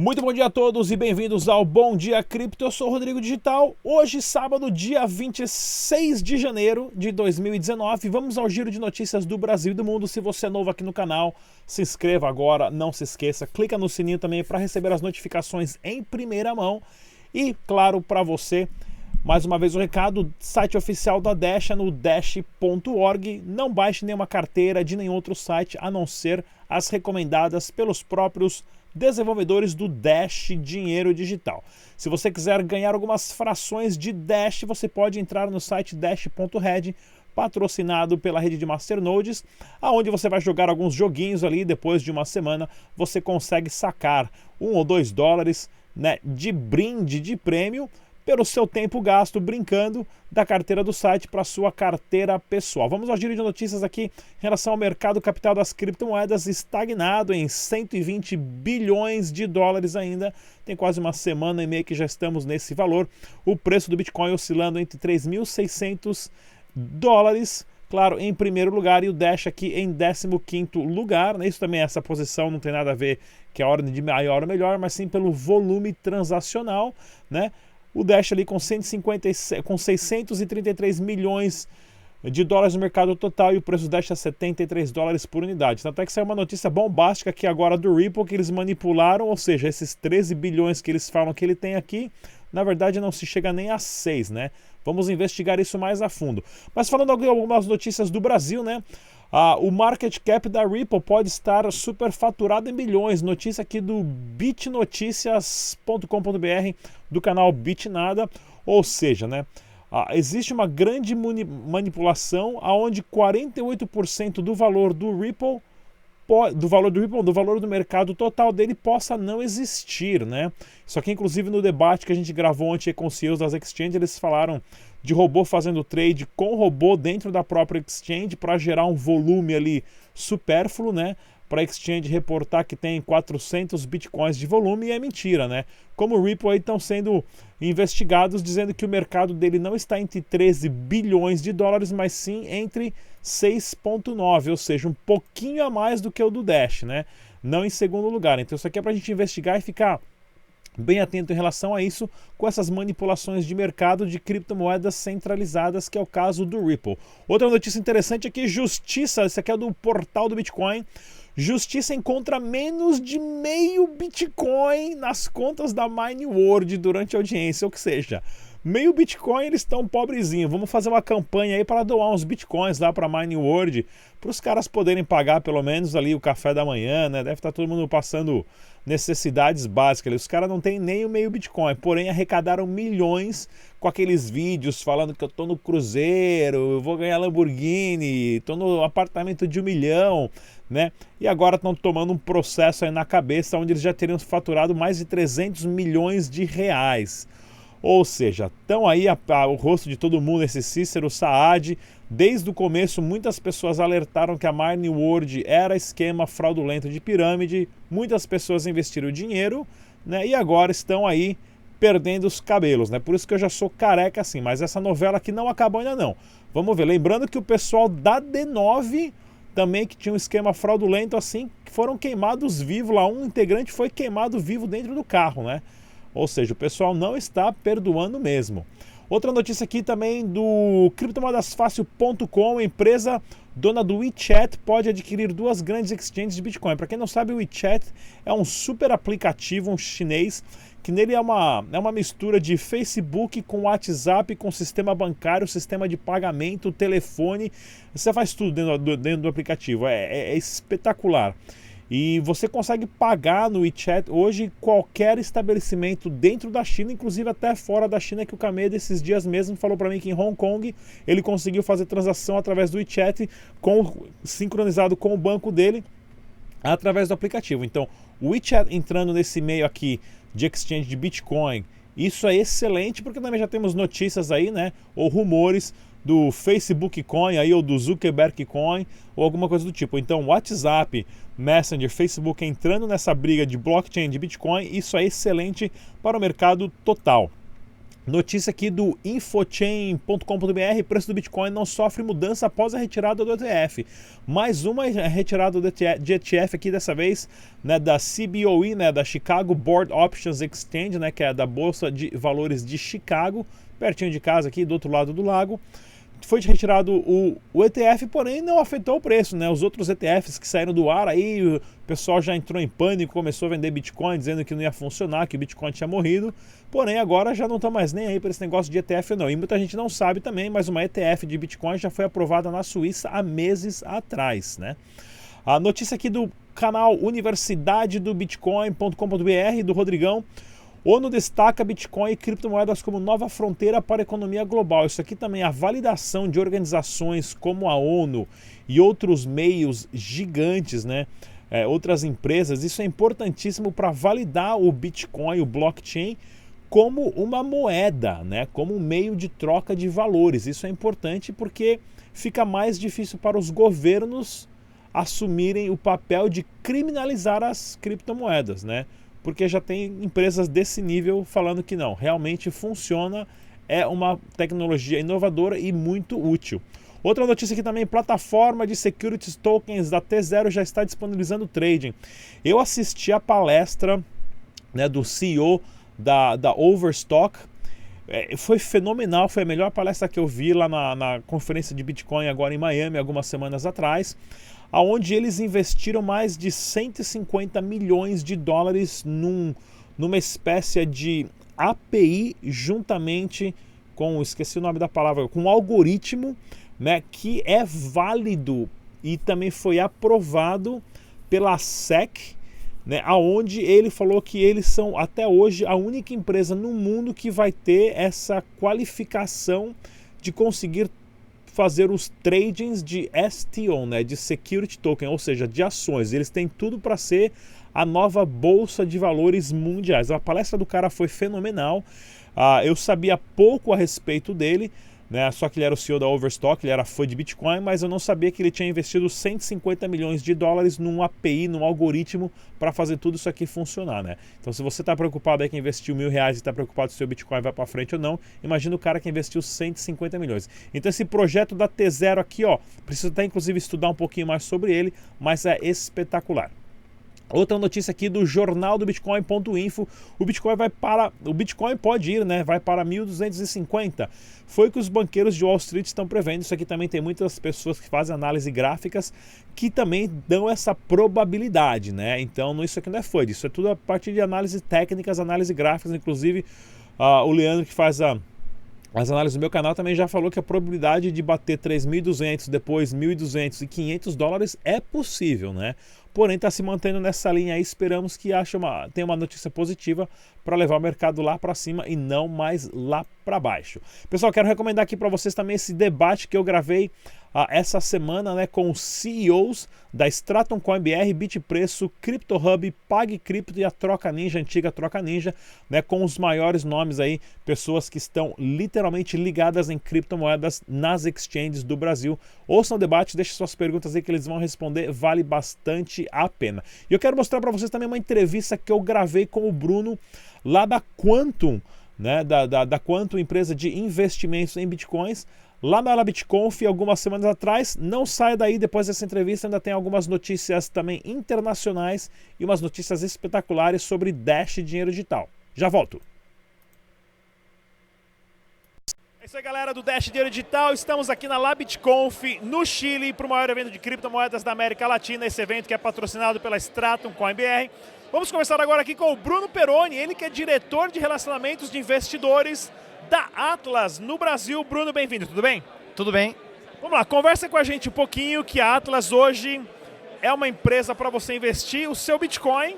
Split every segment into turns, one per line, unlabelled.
Muito bom dia a todos e bem-vindos ao Bom Dia Cripto. Eu sou o Rodrigo Digital. Hoje, sábado, dia 26 de janeiro de 2019, vamos ao giro de notícias do Brasil e do mundo. Se você é novo aqui no canal, se inscreva agora, não se esqueça, clica no sininho também para receber as notificações em primeira mão. E, claro, para você, mais uma vez o recado, site oficial da Dash é no dash.org. Não baixe nenhuma carteira de nenhum outro site a não ser as recomendadas pelos próprios desenvolvedores do Dash Dinheiro Digital. Se você quiser ganhar algumas frações de Dash, você pode entrar no site dash.red, patrocinado pela rede de masternodes, aonde você vai jogar alguns joguinhos ali. Depois de uma semana, você consegue sacar um ou dois dólares né, de brinde de prêmio pelo seu tempo gasto brincando da carteira do site para sua carteira pessoal. Vamos ao giro de notícias aqui em relação ao mercado capital das criptomoedas estagnado em 120 bilhões de dólares ainda. Tem quase uma semana e meia que já estamos nesse valor. O preço do Bitcoin oscilando entre 3.600 dólares claro, em primeiro lugar e o Dash aqui em 15 lugar. Né? Isso também, essa posição não tem nada a ver que é a ordem de maior ou melhor, mas sim pelo volume transacional, né? O Dash ali com, 157, com 633 milhões de dólares no mercado total e o preço do Dash é 73 dólares por unidade. Tanto é que saiu uma notícia bombástica aqui agora do Ripple que eles manipularam, ou seja, esses 13 bilhões que eles falam que ele tem aqui, na verdade não se chega nem a 6, né? Vamos investigar isso mais a fundo. Mas falando algumas notícias do Brasil, né? Ah, o market cap da Ripple pode estar superfaturado em bilhões. Notícia aqui do bitnoticias.com.br, do canal Bitnada. Ou seja, né, ah, existe uma grande manipulação onde 48% do valor do Ripple do valor do Ripple, do valor do mercado total dele possa não existir, né? Isso aqui, inclusive, no debate que a gente gravou ontem com os CEOs das exchanges, eles falaram de robô fazendo trade com robô dentro da própria exchange para gerar um volume ali supérfluo, né? Para a exchange reportar que tem 400 bitcoins de volume e é mentira, né? Como o Ripple aí estão sendo investigados dizendo que o mercado dele não está entre 13 bilhões de dólares, mas sim entre 6,9, ou seja, um pouquinho a mais do que o do Dash, né? Não em segundo lugar. Então, isso aqui é para a gente investigar e ficar bem atento em relação a isso com essas manipulações de mercado de criptomoedas centralizadas, que é o caso do Ripple. Outra notícia interessante é que Justiça, esse aqui é do portal do Bitcoin, Justiça encontra menos de meio Bitcoin nas contas da Mine World durante a audiência, ou que seja, meio Bitcoin eles estão pobrezinhos. Vamos fazer uma campanha aí para doar uns Bitcoins lá para Mine World, para os caras poderem pagar pelo menos ali o café da manhã, né? Deve estar tá todo mundo passando necessidades básicas. Os caras não têm nem o meio Bitcoin, porém arrecadaram milhões com aqueles vídeos falando que eu tô no cruzeiro, eu vou ganhar Lamborghini, tô no apartamento de um milhão, né? E agora estão tomando um processo aí na cabeça onde eles já teriam faturado mais de 300 milhões de reais. Ou seja, estão aí a, a, o rosto de todo mundo, esse Cícero Saad. Desde o começo, muitas pessoas alertaram que a Mine World era esquema fraudulento de pirâmide. Muitas pessoas investiram dinheiro né, e agora estão aí perdendo os cabelos. Né? Por isso que eu já sou careca assim. Mas essa novela aqui não acabou ainda não. Vamos ver. Lembrando que o pessoal da D9 também que tinha um esquema fraudulento assim, foram queimados vivos lá. Um integrante foi queimado vivo dentro do carro, né? Ou seja, o pessoal não está perdoando mesmo. Outra notícia aqui também do criptomodasfácil.com, empresa dona do WeChat pode adquirir duas grandes exchanges de Bitcoin. Para quem não sabe, o WeChat é um super aplicativo, um chinês, que nele é uma, é uma mistura de Facebook com WhatsApp, com sistema bancário, sistema de pagamento, telefone. Você faz tudo dentro do, dentro do aplicativo. é, é, é espetacular. E você consegue pagar no WeChat hoje qualquer estabelecimento dentro da China, inclusive até fora da China, que o Kameda esses dias mesmo falou para mim que em Hong Kong ele conseguiu fazer transação através do WeChat com, sincronizado com o banco dele através do aplicativo. Então, o WeChat entrando nesse meio aqui de exchange de Bitcoin, isso é excelente porque também já temos notícias aí, né, ou rumores do Facebook Coin aí, ou do Zuckerberg Coin, ou alguma coisa do tipo. Então, WhatsApp, Messenger, Facebook entrando nessa briga de blockchain de Bitcoin, isso é excelente para o mercado total. Notícia aqui do infochain.com.br: preço do Bitcoin não sofre mudança após a retirada do ETF. Mais uma retirada de ETF aqui dessa vez, né, da CBOE, né, da Chicago Board Options Exchange, né, que é da bolsa de valores de Chicago, pertinho de casa aqui do outro lado do lago foi retirado o, o, ETF, porém não afetou o preço, né? Os outros ETFs que saíram do ar aí, o pessoal já entrou em pânico, começou a vender Bitcoin, dizendo que não ia funcionar, que o Bitcoin tinha morrido. Porém, agora já não está mais nem aí para esse negócio de ETF não. E muita gente não sabe também, mas uma ETF de Bitcoin já foi aprovada na Suíça há meses atrás, né? A notícia aqui do canal Universidade do Bitcoin.com.br do Rodrigão. ONU destaca Bitcoin e criptomoedas como nova fronteira para a economia global. Isso aqui também, a validação de organizações como a ONU e outros meios gigantes, né? É, outras empresas, isso é importantíssimo para validar o Bitcoin, o blockchain, como uma moeda, né? como um meio de troca de valores. Isso é importante porque fica mais difícil para os governos assumirem o papel de criminalizar as criptomoedas, né? Porque já tem empresas desse nível falando que não, realmente funciona, é uma tecnologia inovadora e muito útil. Outra notícia aqui também, plataforma de securities tokens da T0 já está disponibilizando trading. Eu assisti a palestra né, do CEO da, da Overstock, é, foi fenomenal, foi a melhor palestra que eu vi lá na, na conferência de Bitcoin agora em Miami, algumas semanas atrás aonde eles investiram mais de 150 milhões de dólares num, numa espécie de API juntamente com, esqueci o nome da palavra, com um algoritmo né, que é válido e também foi aprovado pela SEC, né, aonde ele falou que eles são até hoje a única empresa no mundo que vai ter essa qualificação de conseguir fazer os tradings de STO, né, de Security Token, ou seja, de ações. Eles têm tudo para ser a nova bolsa de valores mundiais. A palestra do cara foi fenomenal. Uh, eu sabia pouco a respeito dele, né? Só que ele era o CEO da Overstock, ele era fã de Bitcoin, mas eu não sabia que ele tinha investido 150 milhões de dólares num API, num algoritmo para fazer tudo isso aqui funcionar, né? Então, se você está preocupado aí que investiu mil reais e está preocupado se o seu Bitcoin vai para frente ou não, imagina o cara que investiu 150 milhões. Então, esse projeto da T0 aqui, ó, precisa até inclusive estudar um pouquinho mais sobre ele, mas é espetacular. Outra notícia aqui do jornal do Bitcoin.info, o Bitcoin vai para, o Bitcoin pode ir, né? Vai para 1250. Foi que os banqueiros de Wall Street estão prevendo. Isso aqui também tem muitas pessoas que fazem análise gráficas que também dão essa probabilidade, né? Então, isso aqui não é foi, isso é tudo a partir de análises técnicas, análise gráficas, inclusive uh, o Leandro que faz a as análises do meu canal também já falou que a probabilidade de bater 3.200, depois 1.200 e 500 dólares é possível, né? Porém, está se mantendo nessa linha aí. Esperamos que ache uma, tenha uma notícia positiva para levar o mercado lá para cima e não mais lá para baixo. Pessoal, quero recomendar aqui para vocês também esse debate que eu gravei ah, essa semana né, com os CEOs da Stratum Coin BR, Bitpreço, CryptoHub, PagCrypto e a Troca Ninja, antiga Troca Ninja, né, com os maiores nomes aí, pessoas que estão literalmente ligadas em criptomoedas nas exchanges do Brasil. Ouçam o debate, deixem suas perguntas aí que eles vão responder, vale bastante a pena. E eu quero mostrar para vocês também uma entrevista que eu gravei com o Bruno lá da Quantum, né, da, da, da Quantum, empresa de investimentos em bitcoins lá na BitConf algumas semanas atrás. Não saia daí, depois dessa entrevista ainda tem algumas notícias também internacionais e umas notícias espetaculares sobre Dash e dinheiro digital. Já volto. É isso aí, galera do Dash Dinheiro Digital. Estamos aqui na LabitConf, no Chile, para o maior evento de criptomoedas da América Latina. Esse evento que é patrocinado pela Stratum CoinBR. Vamos conversar agora aqui com o Bruno Peroni, ele que é diretor de relacionamentos de investidores da Atlas no Brasil. Bruno, bem-vindo, tudo bem?
Tudo bem.
Vamos lá, conversa com a gente um pouquinho que a Atlas hoje é uma empresa para você investir o seu Bitcoin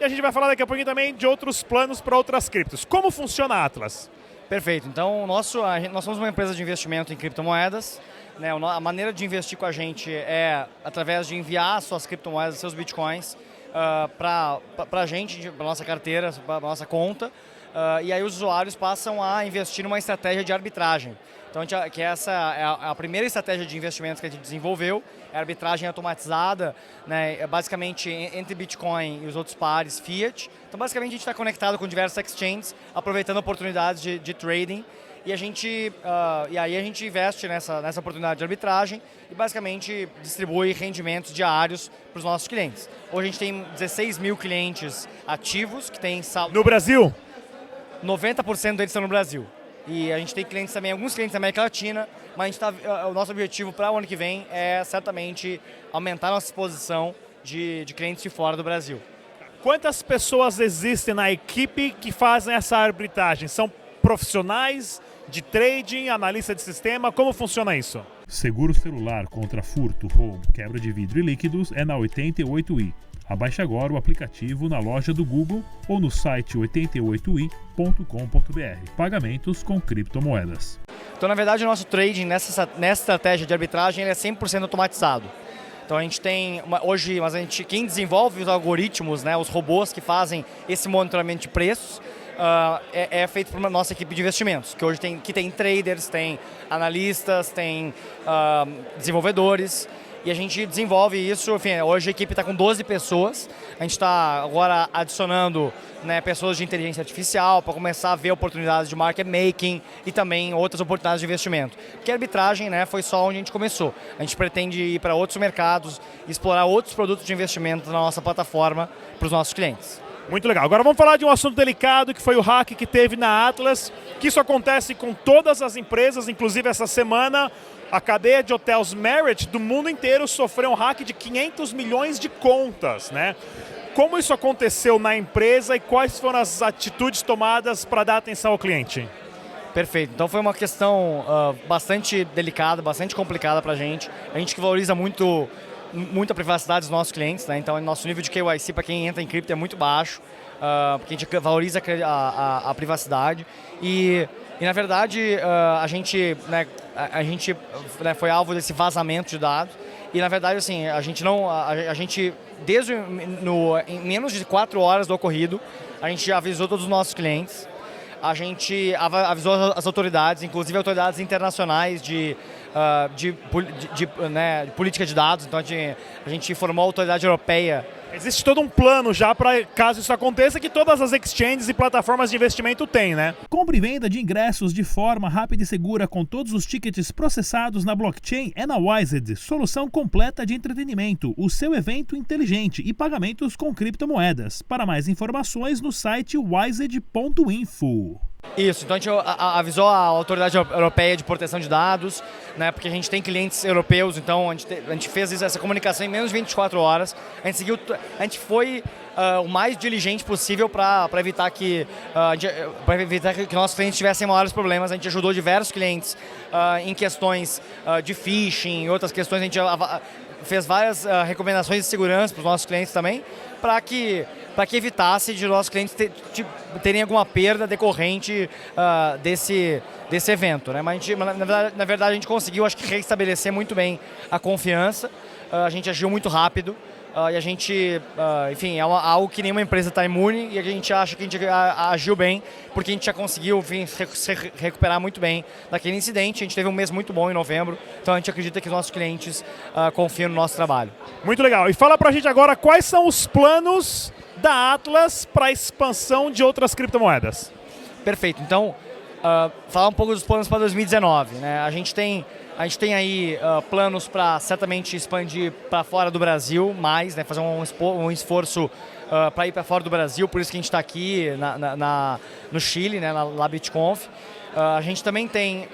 e a gente vai falar daqui a pouquinho também de outros planos para outras criptos. Como funciona a Atlas?
Perfeito. Então, nosso, nós somos uma empresa de investimento em criptomoedas. Né? A maneira de investir com a gente é através de enviar suas criptomoedas, seus bitcoins, uh, para a gente, para nossa carteira, para nossa conta. Uh, e aí os usuários passam a investir numa estratégia de arbitragem. Então, gente, que essa é a, a, primeira estratégia de investimentos que a gente desenvolveu, é a arbitragem automatizada, né, é basicamente entre Bitcoin e os outros pares Fiat. Então, basicamente, a gente está conectado com diversas exchanges, aproveitando oportunidades de, de trading e a gente uh, e aí a gente investe nessa, nessa oportunidade de arbitragem e basicamente distribui rendimentos diários para os nossos clientes. Hoje a gente tem 16 mil clientes ativos que têm saldo.
No Brasil?
90% deles estão no Brasil. E a gente tem clientes também, alguns clientes da América Latina, mas a gente tá, ah, o nosso objetivo para o ano que vem é certamente aumentar a nossa exposição de, de clientes de fora do Brasil.
Quantas pessoas existem na equipe que fazem essa arbitragem? São profissionais de trading, analista de sistema? Como funciona isso? Seguro celular contra furto, roubo, quebra de vidro e líquidos é na 88i. Abaixe agora o aplicativo na loja do Google ou no site 88i.com.br. Pagamentos com criptomoedas.
Então, na verdade, o nosso trading nessa, nessa estratégia de arbitragem é 100% automatizado. Então a gente tem uma, hoje, mas a gente quem desenvolve os algoritmos, né, os robôs que fazem esse monitoramento de preços, uh, é, é, feito por uma nossa equipe de investimentos, que hoje tem, que tem traders, tem analistas, tem uh, desenvolvedores, e a gente desenvolve isso, enfim, hoje a equipe está com 12 pessoas, a gente está agora adicionando né, pessoas de inteligência artificial para começar a ver oportunidades de market making e também outras oportunidades de investimento. Porque a arbitragem né, foi só onde a gente começou. A gente pretende ir para outros mercados, explorar outros produtos de investimento na nossa plataforma para os nossos clientes.
Muito legal. Agora vamos falar de um assunto delicado que foi o hack que teve na Atlas, que isso acontece com todas as empresas, inclusive essa semana a cadeia de hotéis Marriott do mundo inteiro sofreu um hack de 500 milhões de contas, né? Como isso aconteceu na empresa e quais foram as atitudes tomadas para dar atenção ao cliente?
Perfeito. Então foi uma questão uh, bastante delicada, bastante complicada para a gente. A gente que valoriza muito muita privacidade dos nossos clientes, né? então nosso nível de KYC para quem entra em cripto é muito baixo, uh, porque a gente valoriza a, a, a privacidade e, e, na verdade uh, a gente, né, a, gente né, foi alvo desse vazamento de dados e na verdade assim a gente não a, a gente desde no, em menos de quatro horas do ocorrido a gente avisou todos os nossos clientes a gente avisou as autoridades, inclusive autoridades internacionais de uh, de, de, de, né, de, política de dados, então a gente, a gente formou a autoridade europeia.
Existe todo um plano já para caso isso aconteça que todas as exchanges e plataformas de investimento têm, né?
Compre e venda de ingressos de forma rápida e segura com todos os tickets processados na blockchain é na Wised, solução completa de entretenimento, o seu evento inteligente e pagamentos com criptomoedas. Para mais informações no site wised.info.
Isso, então a gente avisou a Autoridade Europeia de Proteção de Dados, né, porque a gente tem clientes europeus, então a gente, a gente fez essa comunicação em menos de 24 horas. A gente seguiu, a gente foi uh, o mais diligente possível para evitar que uh, evitar que nossos clientes tivessem maiores problemas. A gente ajudou diversos clientes uh, em questões de phishing, outras questões. A gente fez várias recomendações de segurança para os nossos clientes também, para que para que evitasse de nossos clientes terem alguma perda decorrente uh, desse, desse evento. Né? Mas, gente, na, verdade, na, verdade, a gente conseguiu, acho que, restabelecer muito bem a confiança, uh, a gente agiu muito rápido, Uh, e a gente, uh, enfim, é uma, algo que nenhuma empresa está imune e a gente acha que a gente agiu bem, porque a gente já conseguiu enfim, se recuperar muito bem daquele incidente. A gente teve um mês muito bom em novembro, então a gente acredita que os nossos clientes uh, confiam no nosso trabalho.
Muito legal. E fala para a gente agora quais são os planos da Atlas para a expansão de outras criptomoedas.
Perfeito. Então, falar um pouco dos planos para 2019. Né? A gente tem a gente tem aí uh, planos para certamente expandir para fora do Brasil mais, né? fazer um, um esforço uh, para ir para fora do Brasil, por isso que a gente está aqui na, na, na, no Chile, né? na, na BitConf. Uh, a gente também tem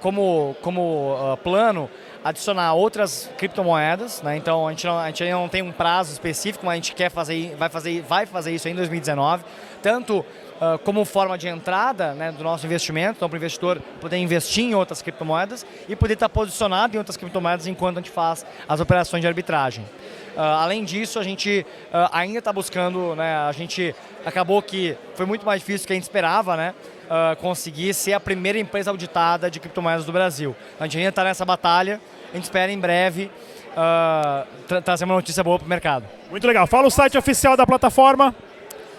como, como plano adicionar outras criptomoedas, né? Então a gente, não, a gente ainda não tem um prazo específico, mas a gente quer fazer, vai fazer, vai fazer isso em 2019, tanto uh, como forma de entrada né, do nosso investimento, então para o investidor poder investir em outras criptomoedas e poder estar posicionado em outras criptomoedas enquanto a gente faz as operações de arbitragem. Uh, além disso, a gente uh, ainda está buscando, né, a gente acabou que foi muito mais difícil do que a gente esperava, né? Uh, conseguir ser a primeira empresa auditada de criptomoedas do Brasil. A gente ainda está nessa batalha, a gente espera em breve uh, tra trazer uma notícia boa para o mercado.
Muito legal. Fala o site oficial da plataforma.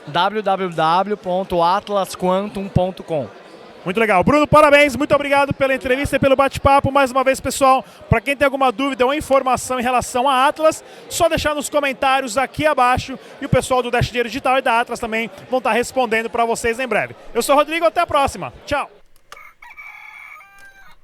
www.atlasquantum.com.
Muito legal. Bruno, parabéns, muito obrigado pela entrevista e pelo bate-papo. Mais uma vez, pessoal, para quem tem alguma dúvida ou informação em relação à Atlas, só deixar nos comentários aqui abaixo e o pessoal do Dash Dinheiro Digital e da Atlas também vão estar respondendo para vocês em breve. Eu sou o Rodrigo, até a próxima. Tchau.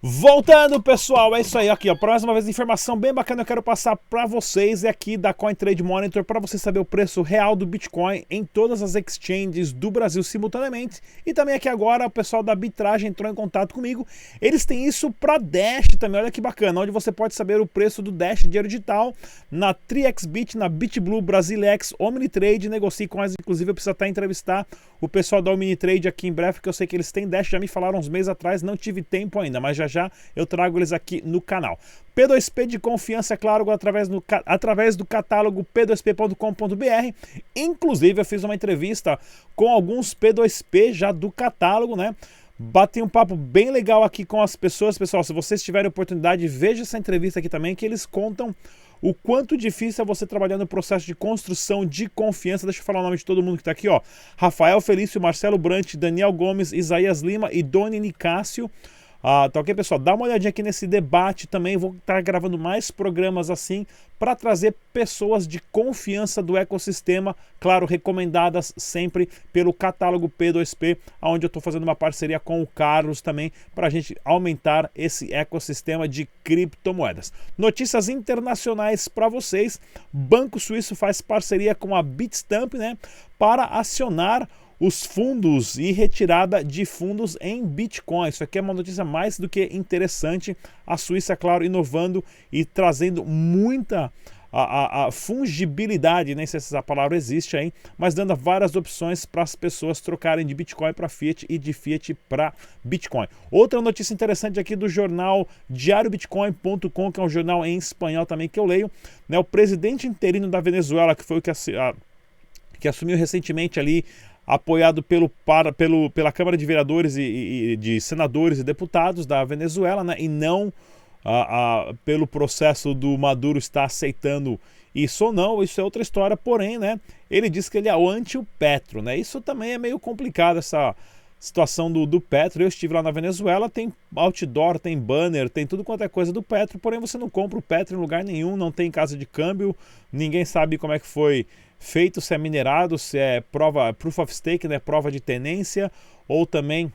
Voltando, pessoal, é isso aí. Aqui, ó, uma vez, informação bem bacana eu quero passar para vocês é aqui da Coin Trade Monitor para você saber o preço real do Bitcoin em todas as exchanges do Brasil simultaneamente. E também aqui agora o pessoal da Bitragem entrou em contato comigo. Eles têm isso para Dash também, olha que bacana, onde você pode saber o preço do Dash dinheiro digital na 3xBit, na BitBlue, Brasilex, Omnitrade, negocie com elas. Inclusive, eu preciso até entrevistar o pessoal da Omnitrade aqui em breve, porque eu sei que eles têm Dash, já me falaram uns meses atrás, não tive tempo ainda, mas já já eu trago eles aqui no canal. P2P de confiança, é claro, através do, através do catálogo p2p.com.br. Inclusive, eu fiz uma entrevista com alguns P2P já do catálogo, né? Bati um papo bem legal aqui com as pessoas. Pessoal, se vocês tiverem oportunidade, veja essa entrevista aqui também, que eles contam o quanto difícil é você trabalhar no processo de construção de confiança. Deixa eu falar o nome de todo mundo que está aqui, ó. Rafael Felício, Marcelo Brant, Daniel Gomes, Isaías Lima e Doni Nicásio. Ah, tá ok, pessoal? Dá uma olhadinha aqui nesse debate também. Vou estar gravando mais programas assim para trazer pessoas de confiança do ecossistema, claro, recomendadas sempre pelo catálogo P2P, onde eu estou fazendo uma parceria com o Carlos também para a gente aumentar esse ecossistema de criptomoedas. Notícias internacionais para vocês: Banco Suíço faz parceria com a Bitstamp, né, para acionar os fundos e retirada de fundos em Bitcoin. Isso aqui é uma notícia mais do que interessante. A Suíça, claro, inovando e trazendo muita a, a, a, fungibilidade, nem sei se essa palavra existe aí, mas dando várias opções para as pessoas trocarem de Bitcoin para Fiat e de Fiat para Bitcoin. Outra notícia interessante aqui do jornal diariobitcoin.com, que é um jornal em espanhol também que eu leio, né? O presidente interino da Venezuela, que foi o que, a, que assumiu recentemente ali apoiado pelo, para, pelo, pela Câmara de Vereadores e, e, de Senadores e Deputados da Venezuela, né, e não a, a, pelo processo do Maduro estar aceitando isso ou não, isso é outra história, porém, né, ele diz que ele é o anti-Petro, né, isso também é meio complicado, essa situação do, do Petro, eu estive lá na Venezuela, tem outdoor, tem banner, tem tudo quanto é coisa do Petro, porém você não compra o Petro em lugar nenhum, não tem casa de câmbio, ninguém sabe como é que foi feito, se é minerado, se é prova, proof of stake, né, prova de tenência, ou também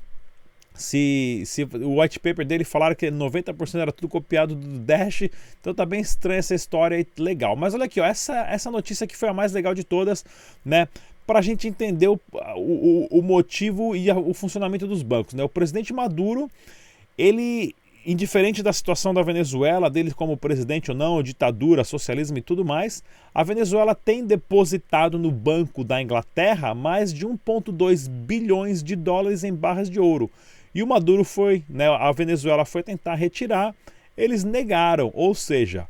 se, se o white paper dele falaram que 90% era tudo copiado do Dash, então tá bem estranha essa história aí, legal. Mas olha aqui, ó, essa, essa notícia aqui foi a mais legal de todas, né? Para a gente entender o, o, o motivo e a, o funcionamento dos bancos. Né? O presidente Maduro, ele indiferente da situação da Venezuela, dele como presidente ou não, ditadura, socialismo e tudo mais, a Venezuela tem depositado no Banco da Inglaterra mais de 1,2 bilhões de dólares em barras de ouro. E o Maduro foi, né, a Venezuela foi tentar retirar, eles negaram, ou seja,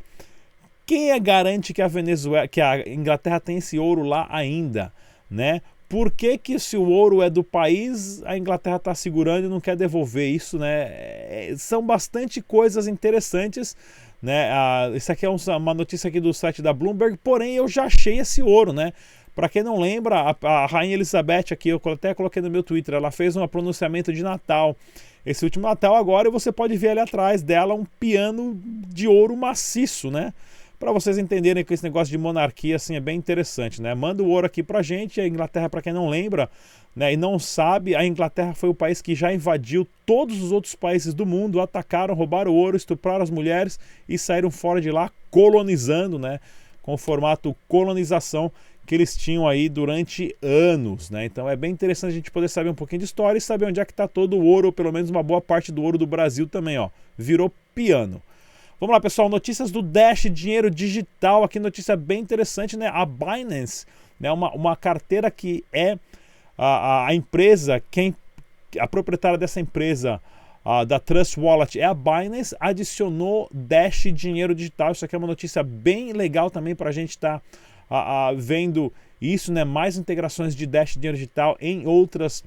quem é garante que a Venezuela, que a Inglaterra tem esse ouro lá ainda, né? Por que, que se o ouro é do país, a Inglaterra está segurando e não quer devolver isso, né? É, são bastante coisas interessantes, né? Ah, isso aqui é uma notícia aqui do site da Bloomberg, porém eu já achei esse ouro, né? Para quem não lembra, a, a, Rainha Elizabeth aqui, eu até coloquei no meu Twitter, ela fez um pronunciamento de Natal. Esse último Natal agora você pode ver ali atrás dela um piano de ouro maciço, né? Para vocês entenderem que esse negócio de monarquia assim é bem interessante, né? Manda o ouro aqui pra gente, a Inglaterra para quem não lembra, né, e não sabe, a Inglaterra foi o país que já invadiu todos os outros países do mundo, atacaram, roubaram o ouro, estupraram as mulheres e saíram fora de lá colonizando, né, com o formato colonização que eles tinham aí durante anos, né? Então é bem interessante a gente poder saber um pouquinho de história e saber onde é que está todo o ouro, ou pelo menos uma boa parte do ouro do Brasil também, ó. Virou piano. Vamos lá, pessoal, notícias do Dash Dinheiro Digital, aqui notícia bem interessante, né? A Binance, né, uma, uma carteira que é a, a empresa, quem a proprietária dessa empresa uh, da Trust Wallet é a Binance, adicionou Dash Dinheiro Digital. Isso aqui é uma notícia bem legal também para a gente estar tá, vendo isso, né? Mais integrações de Dash Dinheiro Digital em outras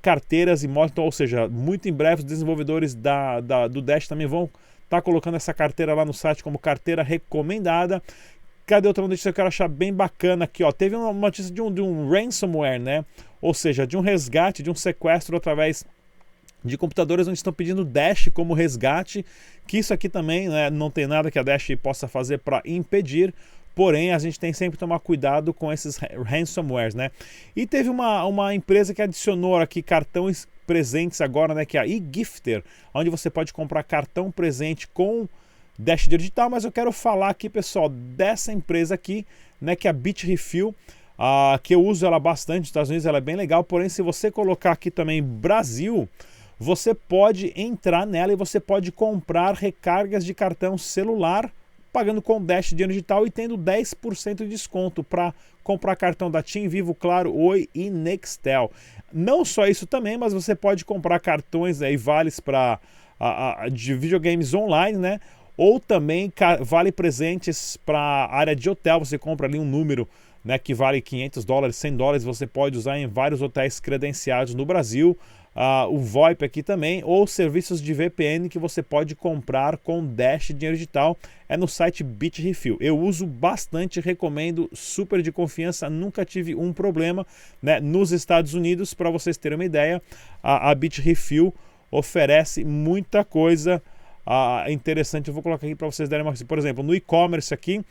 carteiras e modos. Então, ou seja, muito em breve os desenvolvedores da, da, do Dash também vão está colocando essa carteira lá no site como carteira recomendada. cadê outra notícia que eu quero achar bem bacana aqui? Ó, teve uma notícia de um, de um ransomware, né? Ou seja, de um resgate, de um sequestro através de computadores onde estão pedindo Dash como resgate, que isso aqui também né, não tem nada que a Dash possa fazer para impedir, porém a gente tem sempre que tomar cuidado com esses ransomwares, né? E teve uma, uma empresa que adicionou aqui cartões presentes agora, né, que é a eGifter, onde você pode comprar cartão presente com Dash digital, mas eu quero falar aqui, pessoal, dessa empresa aqui, né, que é a Bitrefill, uh, que eu uso ela bastante nos Estados Unidos, ela é bem legal, porém se você colocar aqui também Brasil, você pode entrar nela e você pode comprar recargas de cartão celular pagando com Dash dinheiro digital e tendo 10% de desconto para comprar cartão da TIM, Vivo, Claro, Oi e Nextel. Não só isso também, mas você pode comprar cartões e vales para de videogames online, né? Ou também vale presentes para área de hotel, você compra ali um número né, que vale 500 dólares, 100 dólares, você pode usar em vários hotéis credenciados no Brasil uh, o VoIP aqui também, ou serviços de VPN que você pode comprar com Dash Dinheiro Digital, é no site Bitrefill. Eu uso bastante, recomendo, super de confiança, nunca tive um problema né? nos Estados Unidos, para vocês terem uma ideia, a, a Bitrefill oferece muita coisa uh, interessante. Eu vou colocar aqui para vocês darem uma. Por exemplo, no e-commerce aqui,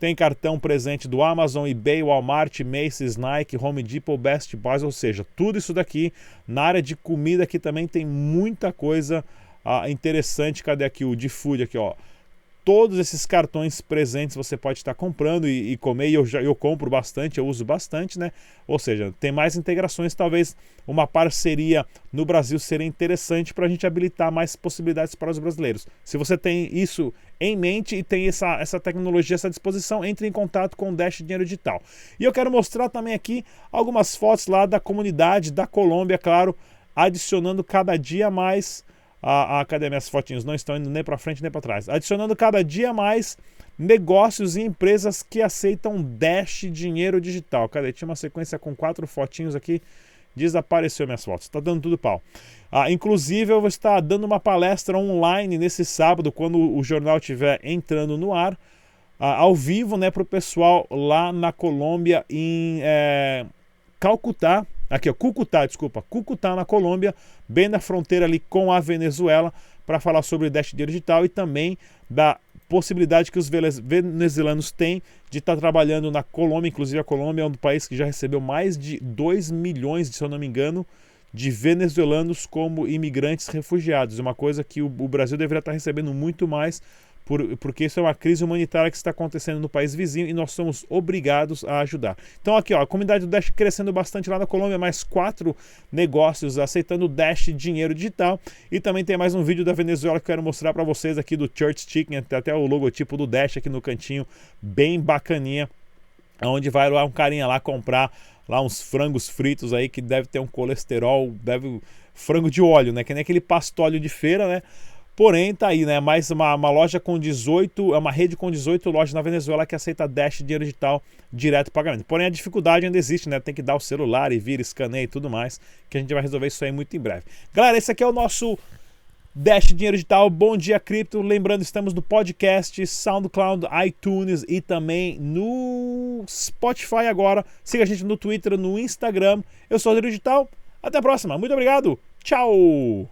tem cartão presente do Amazon, eBay, Walmart, Macy's, Nike, Home Depot, Best Buy, ou seja, tudo isso daqui. Na área de comida aqui também tem muita coisa ah, interessante. Cadê aqui o de food aqui, ó? Todos esses cartões presentes você pode estar comprando e, e comer, e eu, já, eu compro bastante, eu uso bastante, né? Ou seja, tem mais integrações, talvez uma parceria no Brasil seria interessante para a gente habilitar mais possibilidades para os brasileiros. Se você tem isso em mente e tem essa, essa tecnologia, essa disposição, entre em contato com o Dash Dinheiro Digital. E eu quero mostrar também aqui algumas fotos lá da comunidade da Colômbia, claro, adicionando cada dia mais a, a cadê minhas fotinhos? Não estão indo nem para frente nem para trás. Adicionando cada dia mais negócios e empresas que aceitam Dash dinheiro digital. Cadê? Tinha uma sequência com quatro fotinhos aqui. Desapareceu minhas fotos. Está dando tudo pau. Ah, inclusive, eu vou estar dando uma palestra online nesse sábado, quando o jornal estiver entrando no ar, ah, ao vivo, né, para o pessoal lá na Colômbia, em é, Calcutá, Aqui, ó, Cucutá, desculpa, Cucutá na Colômbia, bem na fronteira ali com a Venezuela, para falar sobre o Dash Digital e também da possibilidade que os venezuelanos têm de estar tá trabalhando na Colômbia. Inclusive, a Colômbia é um país que já recebeu mais de 2 milhões, se eu não me engano, de venezuelanos como imigrantes refugiados. Uma coisa que o, o Brasil deveria estar recebendo muito mais por, porque isso é uma crise humanitária que está acontecendo no país vizinho e nós somos obrigados a ajudar. Então aqui, ó, a comunidade do Dash crescendo bastante lá na Colômbia, mais quatro negócios aceitando Dash dinheiro digital e também tem mais um vídeo da Venezuela que eu quero mostrar para vocês aqui do Church Chicken, até o logotipo do Dash aqui no cantinho, bem bacaninha, onde vai lá um carinha lá comprar lá uns frangos fritos aí que deve ter um colesterol, deve frango de óleo, né? Que nem aquele pastóleo de feira, né? Porém, tá aí, né? Mais uma, uma loja com 18, é uma rede com 18 lojas na Venezuela que aceita Dash dinheiro digital direto pagamento. Porém, a dificuldade ainda existe, né? Tem que dar o celular e vir, escaneia e tudo mais, que a gente vai resolver isso aí muito em breve. Galera, esse aqui é o nosso Dash Dinheiro Digital. Bom dia, cripto. Lembrando, estamos no podcast, SoundCloud, iTunes e também no Spotify agora. Siga a gente no Twitter, no Instagram. Eu sou o Dinheiro Digital. Até a próxima. Muito obrigado. Tchau.